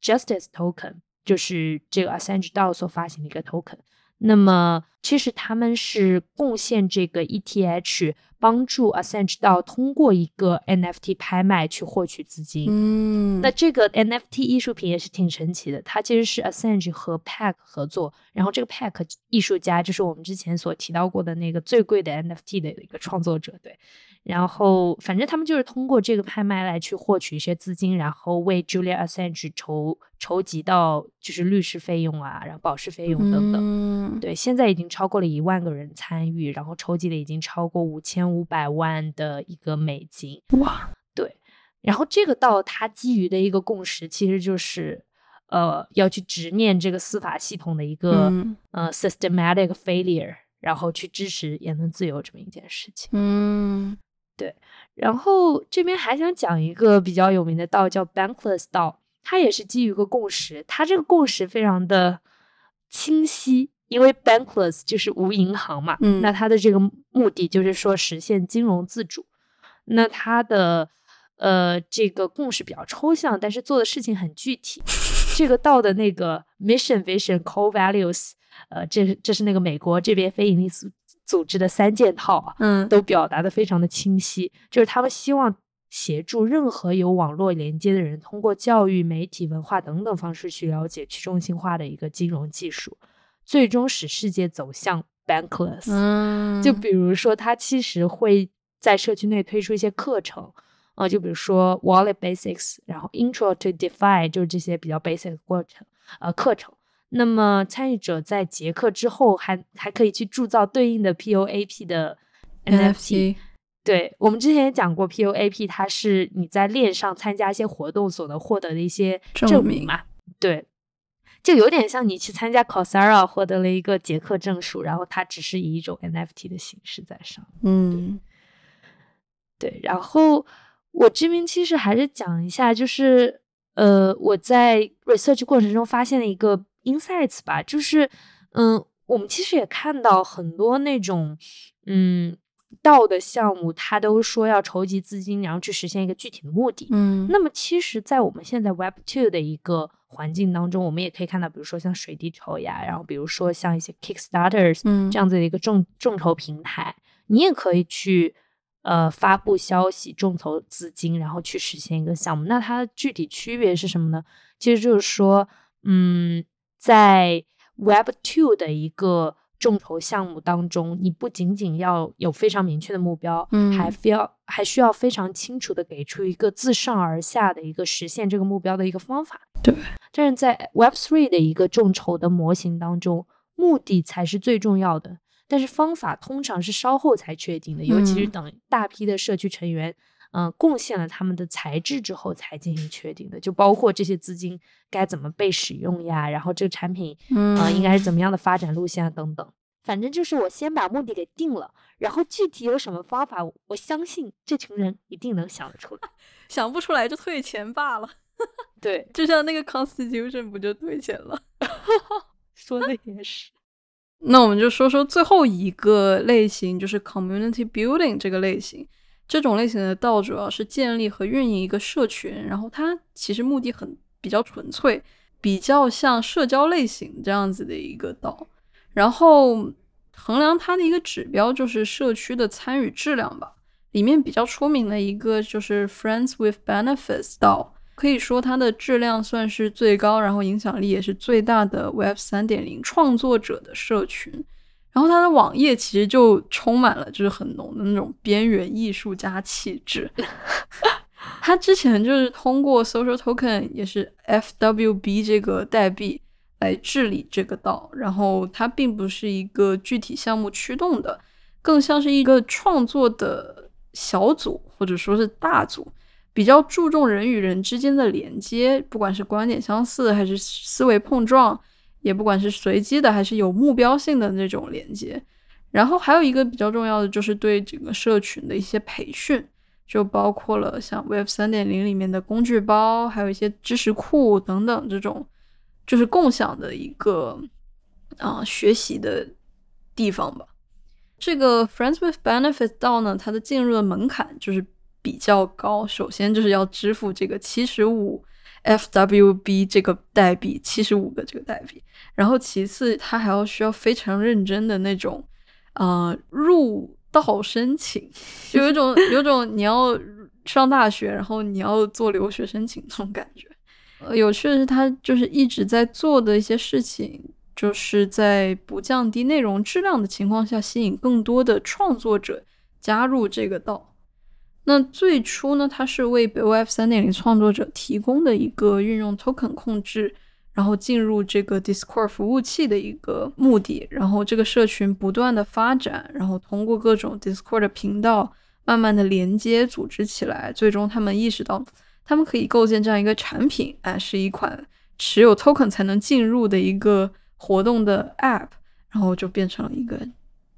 Justice Token，就是这个 Assange DAO 所发行的一个 token。那么其实他们是贡献这个 ETH，帮助 Assange DAO 通过一个 NFT 拍卖去获取资金。嗯，那这个 NFT 艺术品也是挺神奇的，它其实是 Assange 和 Pack 合作，然后这个 Pack 艺术家就是我们之前所提到过的那个最贵的 NFT 的一个创作者，对。然后反正他们就是通过这个拍卖来去获取一些资金，然后为 Julia Assange 筹筹集到就是律师费用啊，然后保释费用等等。嗯，对，现在已经超过了一万个人参与，然后筹集的已经超过五千五百万的一个美金。哇，对，然后这个到他基于的一个共识，其实就是呃要去直面这个司法系统的一个、嗯呃 systematic failure，然后去支持言论自由这么一件事情。嗯然后这边还想讲一个比较有名的道叫 Bankless 道，它也是基于一个共识，它这个共识非常的清晰，因为 Bankless 就是无银行嘛，嗯。那它的这个目的就是说实现金融自主，那它的呃这个共识比较抽象，但是做的事情很具体。这个道的那个 mission、vision、core values，呃，这是这是那个美国这边非营利组组织的三件套啊，嗯都表达的非常的清晰，就是他们希望协助任何有网络连接的人，通过教育、媒体、文化等等方式去了解去中心化的一个金融技术，最终使世界走向 bankless。嗯，就比如说，他其实会在社区内推出一些课程，啊、就比如说 Wallet Basics，然后 Intro to DeFi，就是这些比较 basic 的过程，呃，课程。那么参与者在结课之后还还可以去铸造对应的 POAP 的 NFT。对我们之前也讲过，POAP 它是你在链上参加一些活动所能获得的一些证明证明嘛？对，就有点像你去参加 Coursera 获得了一个结课证书，然后它只是以一种 NFT 的形式在上。嗯对，然后我这边其实还是讲一下，就是呃，我在 research 过程中发现了一个 insights 吧，就是嗯，我们其实也看到很多那种嗯到的项目，他都说要筹集资金，然后去实现一个具体的目的。嗯那么其实，在我们现在 Web Two 的一个环境当中，我们也可以看到，比如说像水滴筹呀，然后比如说像一些 Kickstarters 嗯这样子的一个众众筹平台，你也可以去呃发布消息、众筹资金，然后去实现一个项目。那它的具体区别是什么呢？其实就是说，嗯，在 Web Two 的一个众筹项目当中，你不仅仅要有非常明确的目标，嗯。还非要还需要非常清楚的给出一个自上而下的一个实现这个目标的一个方法。对，但是在 Web Three 的一个众筹的模型当中，目的才是最重要的，但是方法通常是稍后才确定的，尤其是嗯。等大批的社区成员，嗯、贡献了他们的材质之后才进行确定的，就包括这些资金该怎么被使用呀，然后这个产品嗯啊、应该是怎么样的发展路线啊等等。反正就是我先把目的给定了，然后具体有什么方法，我相信这群人一定能想得出来。想不出来就退钱罢了。对，就像那个 Constitution 不就退钱了？说的也是。那我们就说说最后一个类型，就是 Community Building 这个类型。这种类型的道主要是建立和运营一个社群，然后它其实目的很比较纯粹，比较像社交类型这样子的一个道。然后衡量它的一个指标就是社区的参与质量吧。里面比较出名的一个就是 Friends with Benefits 道，可以说它的质量算是最高，然后影响力也是最大的 Web 三点零创作者的社群。然后他的网页其实就充满了就是很浓的那种边缘艺术家气质。他之前就是通过 Social Token 也是 FWB 这个代币来治理这个道，然后它并不是一个具体项目驱动的，更像是一个创作的小组或者说是大组，比较注重人与人之间的连接，不管是观点相似还是思维碰撞，也不管是随机的还是有目标性的那种连接。然后还有一个比较重要的就是对整个社群的一些培训，就包括了像 Web 三点零里面的工具包，还有一些知识库等等这种，就是共享的一个啊、学习的地方吧。这个 Friends with Benefits 到呢，它的进入的门槛就是比较高。首先就是要支付这个七十五 FWB 这个代币，七十五个这个代币。然后其次，它还要需要非常认真的那种，呃，入道申请，就有一种 有种你要上大学，然后你要做留学申请那种感觉。呃，有趣的是，他就是一直在做的一些事情，就是在不降低内容质量的情况下，吸引更多的创作者加入这个道。那最初呢，它是为 Web 三点零创作者提供的一个运用 token 控制，然后进入这个 Discord 服务器的一个目的。然后这个社群不断的发展，然后通过各种 Discord 的频道，慢慢的连接组织起来，最终他们意识到，他们可以构建这样一个产品，哎，是一款持有 token 才能进入的一个活动的 App，然后就变成了一个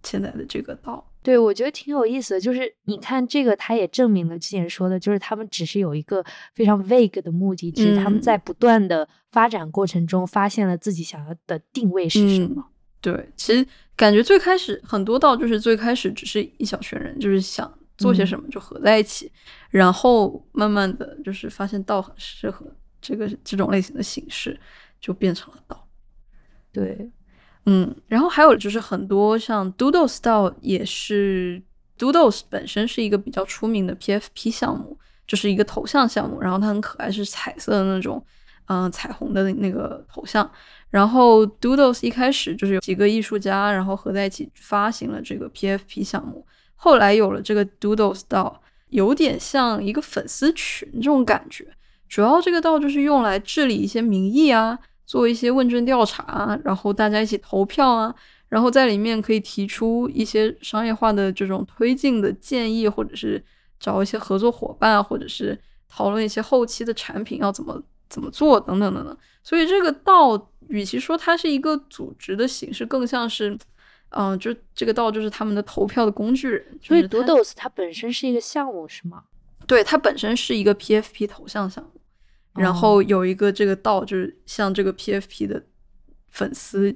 现在的这个道。对，我觉得挺有意思的，就是你看这个，他也证明了之前说的，就是他们只是有一个非常 vague 的目的，只是他们嗯在不断的发展过程中发现了自己想要的定位是什嗯么。对，其实感觉最开始很多道就是最开始只是一小群人，就是想做些嗯什么就合在一起，然后慢慢的就是发现道很适合这个这种类型的形式，就变成了道。对，嗯，然后还有就是很多像 Doodles 道也是 Doodles 本身是一个比较出名的 PFP 项目，就是一个头像项目，然后它很可爱，是彩色的那种，嗯、彩虹的那个头像。然后 Doodles 一开始就是有几个艺术家，然后合在一起发行了这个 PFP 项目，后来有了这个 Doodles 道，有点像一个粉丝群这种感觉。主要这个道就是用来治理一些民意啊，做一些问卷调查啊，然后大家一起投票啊，然后在里面可以提出一些商业化的这种推进的建议，或者是找一些合作伙伴啊，或者是讨论一些后期的产品要怎么怎么做等等等等。所以这个道，与其说它是一个组织的形式，更像是，嗯、就这个道就是他们的投票的工具人。所以就是它 Doodles 它本身是一个项目是吗？对，它本身是一个 PFP 头像项目，然后有一个这个道，就是像这个 PFP 的粉丝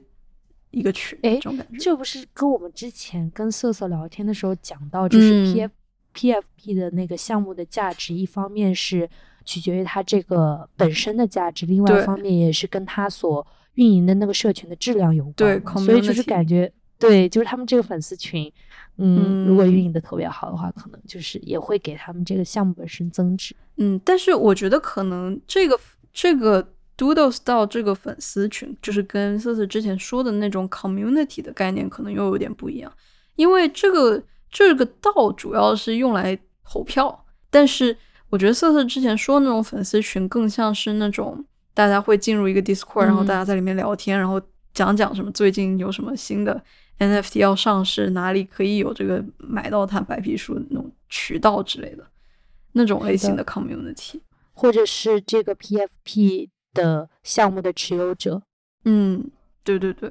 一个群，哎这种感觉。这不是跟我们之前跟瑟瑟聊天的时候讲到，就是 PFP 的那个项目的价值，一方面是取决于它这个本身的价值，另外一方面也是跟它所运营的那个社群的质量有关对。所以就是感觉，对，就是他们这个粉丝群，嗯，如果嗯。运营的特别好的话，可能就是也会给他们这个项目本身增值。嗯，但是我觉得可能这个这个 Doodles 到这个粉丝群，就是跟瑟瑟之前说的那种 community 的概念可能又有点不一样，因为这个这个道主要是用来投票，但是我觉得瑟瑟之前说的那种粉丝群更像是那种大家会进入一个 Discord，、然后嗯。大家在里面聊天，然后讲讲什么最近有什么新的 NFT 要上市，哪里可以有这个买到它白皮书的那种渠道之类的那种类型的 community。或者是这个 PFP 的项目的持有者，嗯，对对对，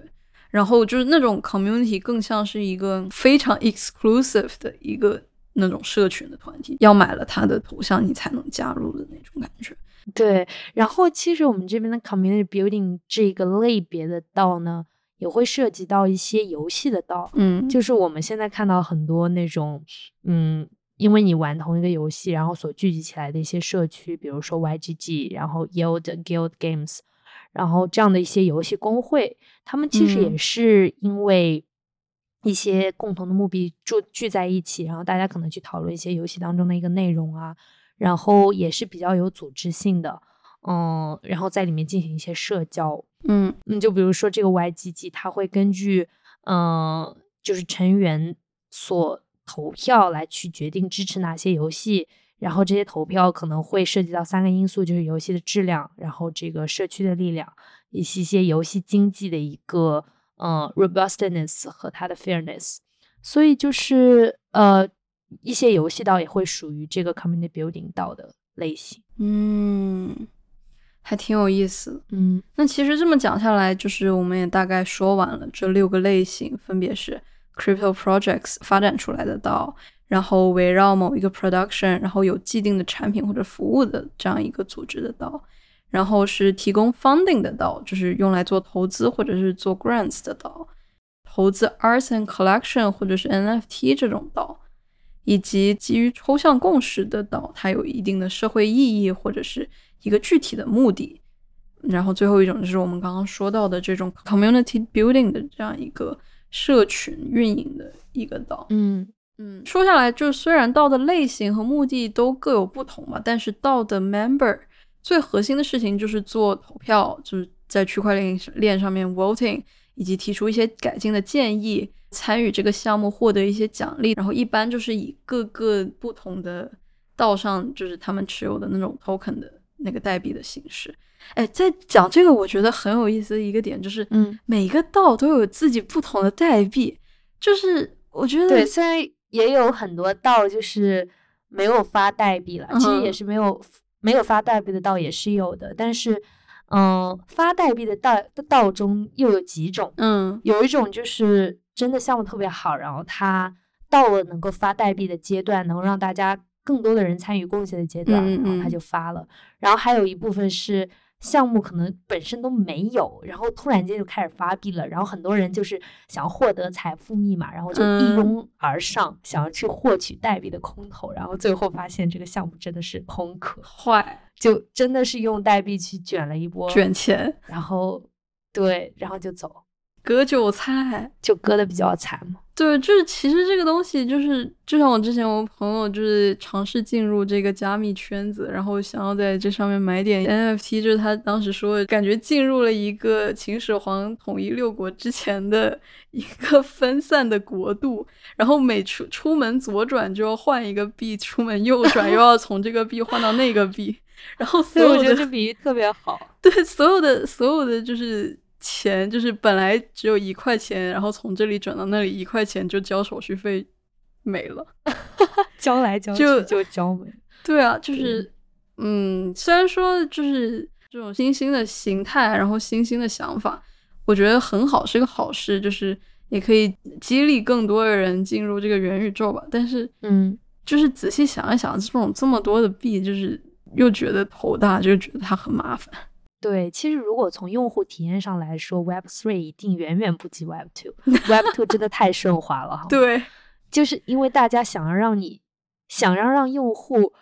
然后就是那种 community 更像是一个非常 exclusive 的一个那种社群的团体，要买了他的头像你才能加入的那种感觉。对，然后其实我们这边的 community building 这个类别的道呢，也会涉及到一些游戏的道，嗯，就是我们现在看到很多那种，嗯，因为你玩同一个游戏，然后所聚集起来的一些社区，比如说 YGG，然后 Guild Guild Games，然后这样的一些游戏工会，他们其实也嗯。是因为一些共同的目的聚聚在一起，然后大家可能去讨论一些游戏当中的一个内容啊，然后也是比较有组织性的，嗯，然后在里面进行一些社交，嗯嗯，就比如说这个 YGG，它会根据嗯、呃就是成员所投票来去决定支持哪些游戏，然后这些投票可能会涉及到三个因素，就是游戏的质量，然后这个社区的力量，以及一些游戏经济的一个呃 robustness 和它的 fairness。所以就是呃一些游戏道也会属于这个 community building 道的类型。嗯，还挺有意思。嗯那其实这么讲下来，就是我们也大概说完了这六个类型，分别是 crypto projects 发展出来的道，然后围绕某一个 production，然后有既定的产品或者服务的这样一个组织的道，然后是提供 funding 的道，就是用来做投资或者是做 grants 的道，投资 arts and collection 或者是 NFT 这种道。以及基于抽象共识的道，它有一定的社会意义或者是一个具体的目的，然后最后一种就是我们刚刚说到的这种 community building 的这样一个社群运营的一个道。嗯嗯，说下来，就是虽然道的类型和目的都各有不同嘛，但是道的 member 最核心的事情就是做投票，就是在区块链链上面 voting，以及提出一些改进的建议，参与这个项目获得一些奖励，然后一般就是以各个不同的道上就是他们持有的那种 token 的那个代币的形式。哎，在讲这个，我觉得很有意思的一个点就是，嗯，每一个道都有自己不同的代币，就是我觉得对，虽然也有很多道就是没有发代币了，其实也嗯是没有没有发代币的道也是有的，但是，嗯、发代币的道道中又有几种，嗯。有一种就是真的项目特别好，然后它到了能够发代币的阶段，能让大家更多的人参与贡献的阶段，嗯嗯然后它嗯就发了。然后还有一部分是项目可能本身都没有，然后突然间就开始发币了，然后很多人就是想获得财富密码，然后就一嗯拥而上，想要去获取代币的空投，然后最后发现这个项目真的是空壳，坏就真的是用代币去卷了一波，卷钱然后对，然后就走，割韭菜。就割的比较惨嘛。对，就是其实这个东西就是，就像我之前我朋友就是尝试进入这个加密圈子，然后想要在这上面买点 NFT，就是他当时说感觉进入了一个秦始皇统一六国之前的 一个分散的国度，然后每出出门左转就要换一个币，出门右转又要从这个币换到那个币，然后所以，我有的觉得这比喻特别好。对，所有的所有的就是钱，就是本来只有一块钱，然后从这里转到那里一块钱就交手续费没了。交来交去就就交没。对啊，就是嗯，虽然说就是这种新兴的形态，然后新兴的想法，我觉得很好，是个好事，就是也可以激励更多的人进入这个元宇宙吧。但是嗯，就是仔细想一想，这种这么多的币，就是又觉得头大，就觉得它很麻烦。对，其实如果从用户体验上来说，Web Three 一定远远不及 Web Two。Web Two 真的太顺滑了，对，就是因为大家想要让你想要让用户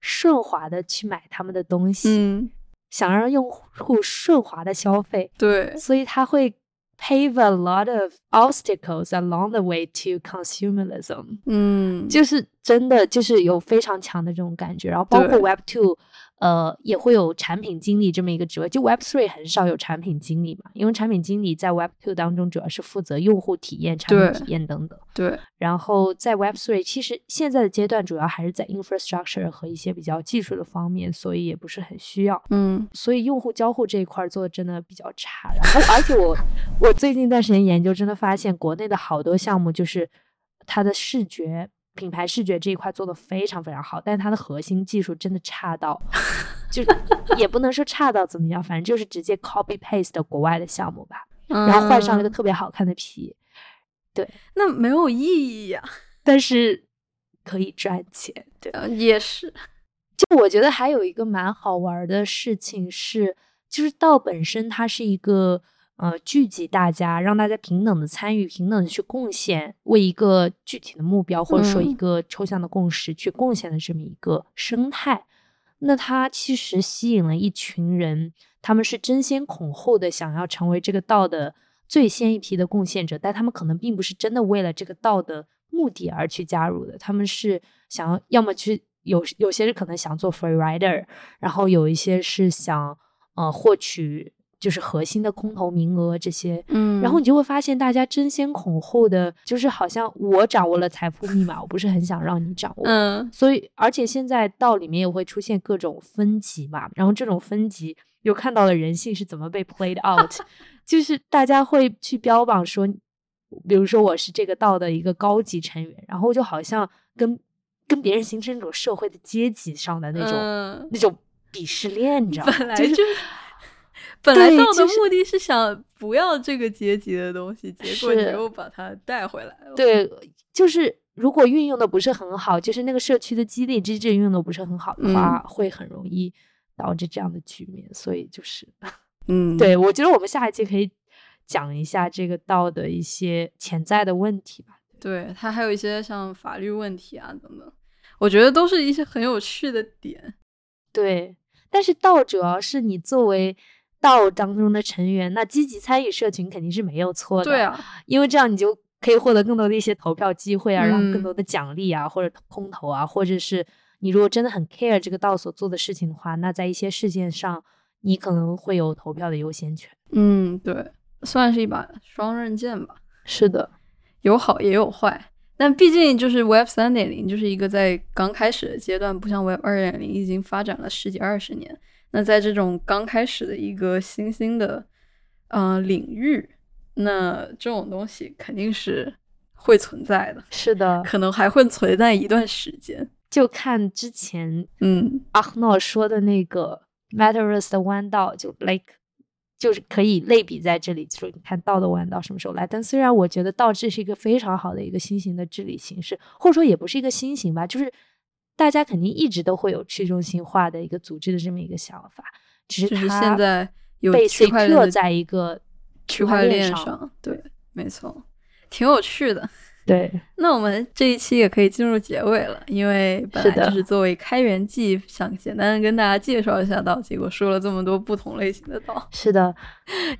顺滑的去买他们的东西，嗯，想让用户顺滑的消费，对，所以他会 pave a lot of obstacles along the way to consumerism。嗯，就是真的就是有非常强的这种感觉，然后包括 Web Two，呃，也会有产品经理这么一个职位。就 Web Three 很少有产品经理嘛，因为产品经理在 Web Two 当中主要是负责用户体验、产品体验等等。对，然后在 Web Three，其实现在的阶段主要还是在 infrastructure 和一些比较技术的方面，所以也不是很需要。嗯所以用户交互这一块儿做的真的比较差。然后，而且我我最近一段时间研究，真的发现国内的好多项目就是它的视觉。品牌视觉这一块做的非常非常好，但是它的核心技术真的差到，就也不能说差到怎么样，反正就是直接 copy paste 的国外的项目吧，然后换上了一个嗯特别好看的皮，对那没有意义呀、但是可以赚钱，对。呃也是，就我觉得还有一个蛮好玩的事情是，就是道本身它是一个呃聚集大家，让大家平等的参与、平等的去贡献，为一个具体的目标或者说一嗯个抽象的共识去贡献的这么一个生态。那它其实吸引了一群人，他们是争先恐后的想要成为这个道的最先一批的贡献者，但他们可能并不是真的为了这个道的目的而去加入的，他们是想要要么去有有些是可能想做 free rider，然后有一些是想呃获取就是核心的空投名额这些，嗯然后你就会发现大家争先恐后的，就是好像我掌握了财富密码，我不是很想让你掌握，嗯。所以，而且现在道里面也会出现各种分级嘛，然后这种分级又看到了人性是怎么被 played out，就是大家会去标榜说，比如说我是这个道的一个高级成员，然后就好像跟跟别人形成一种社会的阶级上的那种、嗯。那种鄙视链，你知道吗？本来就是本来对道的目的是想不要这个阶级的东西，结果你又把它带回来了。，对，就是如果运用的不是很好，就是那个社区的激励机制运用的不是很好的话，会很容易导致这样的局面。所以就是，嗯，对我觉得我们下一期可以讲一下这个道的一些潜在的问题吧。对，它还有一些像法律问题啊等等，我觉得都是一些很有趣的点。对，但是道主要是你作为道当中的成员，那积极参与社群肯定是没有错的。对，啊，因为这样你就可以获得更多的一些投票机会啊，然后更嗯多的奖励啊，或者空投啊，或者是你如果真的很 care 这个道所做的事情的话，那在一些事件上，你可能会有投票的优先权。嗯，对，算是一把双刃剑吧，是的，有好也有坏。但毕竟就是 Web 三点零，就是一个在刚开始的阶段，不像 Web 二点零已经发展了十几二十年。那在这种刚开始的一个新兴的呃领域，那这种东西肯定是会存在的，是的，可能还会存在一段时间。就看之前嗯，阿诺说的那个 Metaverse 的弯道，就 like 就是可以类比在这里，就是你看道的弯道什么时候来？但虽然我觉得道这是一个非常好的一个新型的治理形式，或者说也不是一个新型吧，就是大家肯定一直都会有去中心化的一个组织的这么一个想法，只是就是它现在有被区块链 secure 在一个区块链上，对，没错，挺有趣的。对，那我们这一期也可以进入结尾了，因为本来就是作为开源季，想简单的跟大家介绍一下道，结果说了这么多不同类型的道。是的，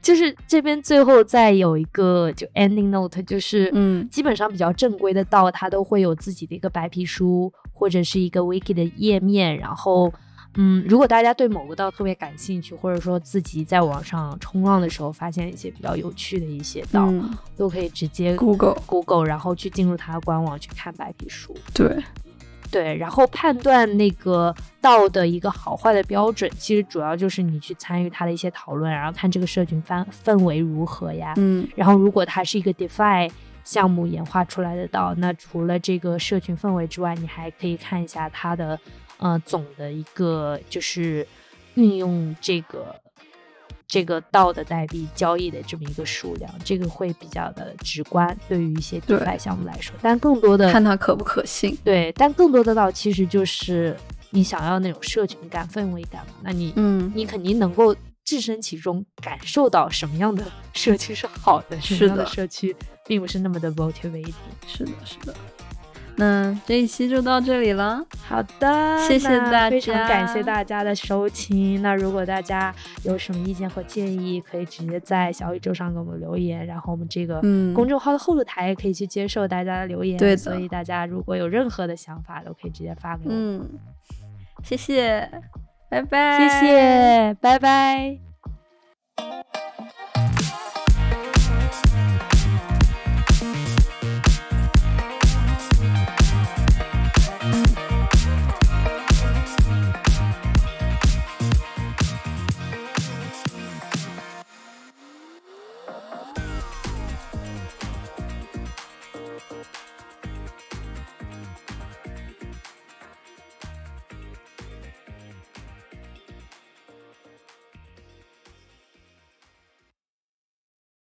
就是这边最后再有一个就 ending note，就是嗯基本上比较正规的道，它都会有自己的一个白皮书或者是一个 wiki 的页面。然后，嗯，如果大家对某个道特别感兴趣，或者说自己在网上冲浪的时候发现一些比较有趣的一些道，嗯都可以直接，Google Google，然后去进入它的官网去看白皮书。对，对，然后判断那个道的一个好坏的标准，其实主要就是你去参与它的一些讨论，然后看这个社群氛氛围如何呀。嗯然后如果它是一个 DeFi 项目演化出来的道，那除了这个社群氛围之外，你还可以看一下它的呃总的一个就是运用这个这个道的代币交易的这么一个数量，这个会比较的直观，对于一些 DeFi 项目来说。但更多的看它可不可信。对，但更多的道其实就是你想要那种社群感、氛围感嘛。那你，嗯，你肯定能够置身其中，感受到什么样的社区是好的，什么样的社区并不是那么的 motivating。是的，是的。那这一期就到这里了。好的，谢谢大家，非常感谢大家的收听。那如果大家有什么意见和建议，可以直接在小宇宙上给我们留言，然后我们这个公众号的后台也可以去接受大家的留言。对所以大家如果有任何的想法，都可以直接发给我。嗯，谢谢，拜拜，谢谢，拜拜。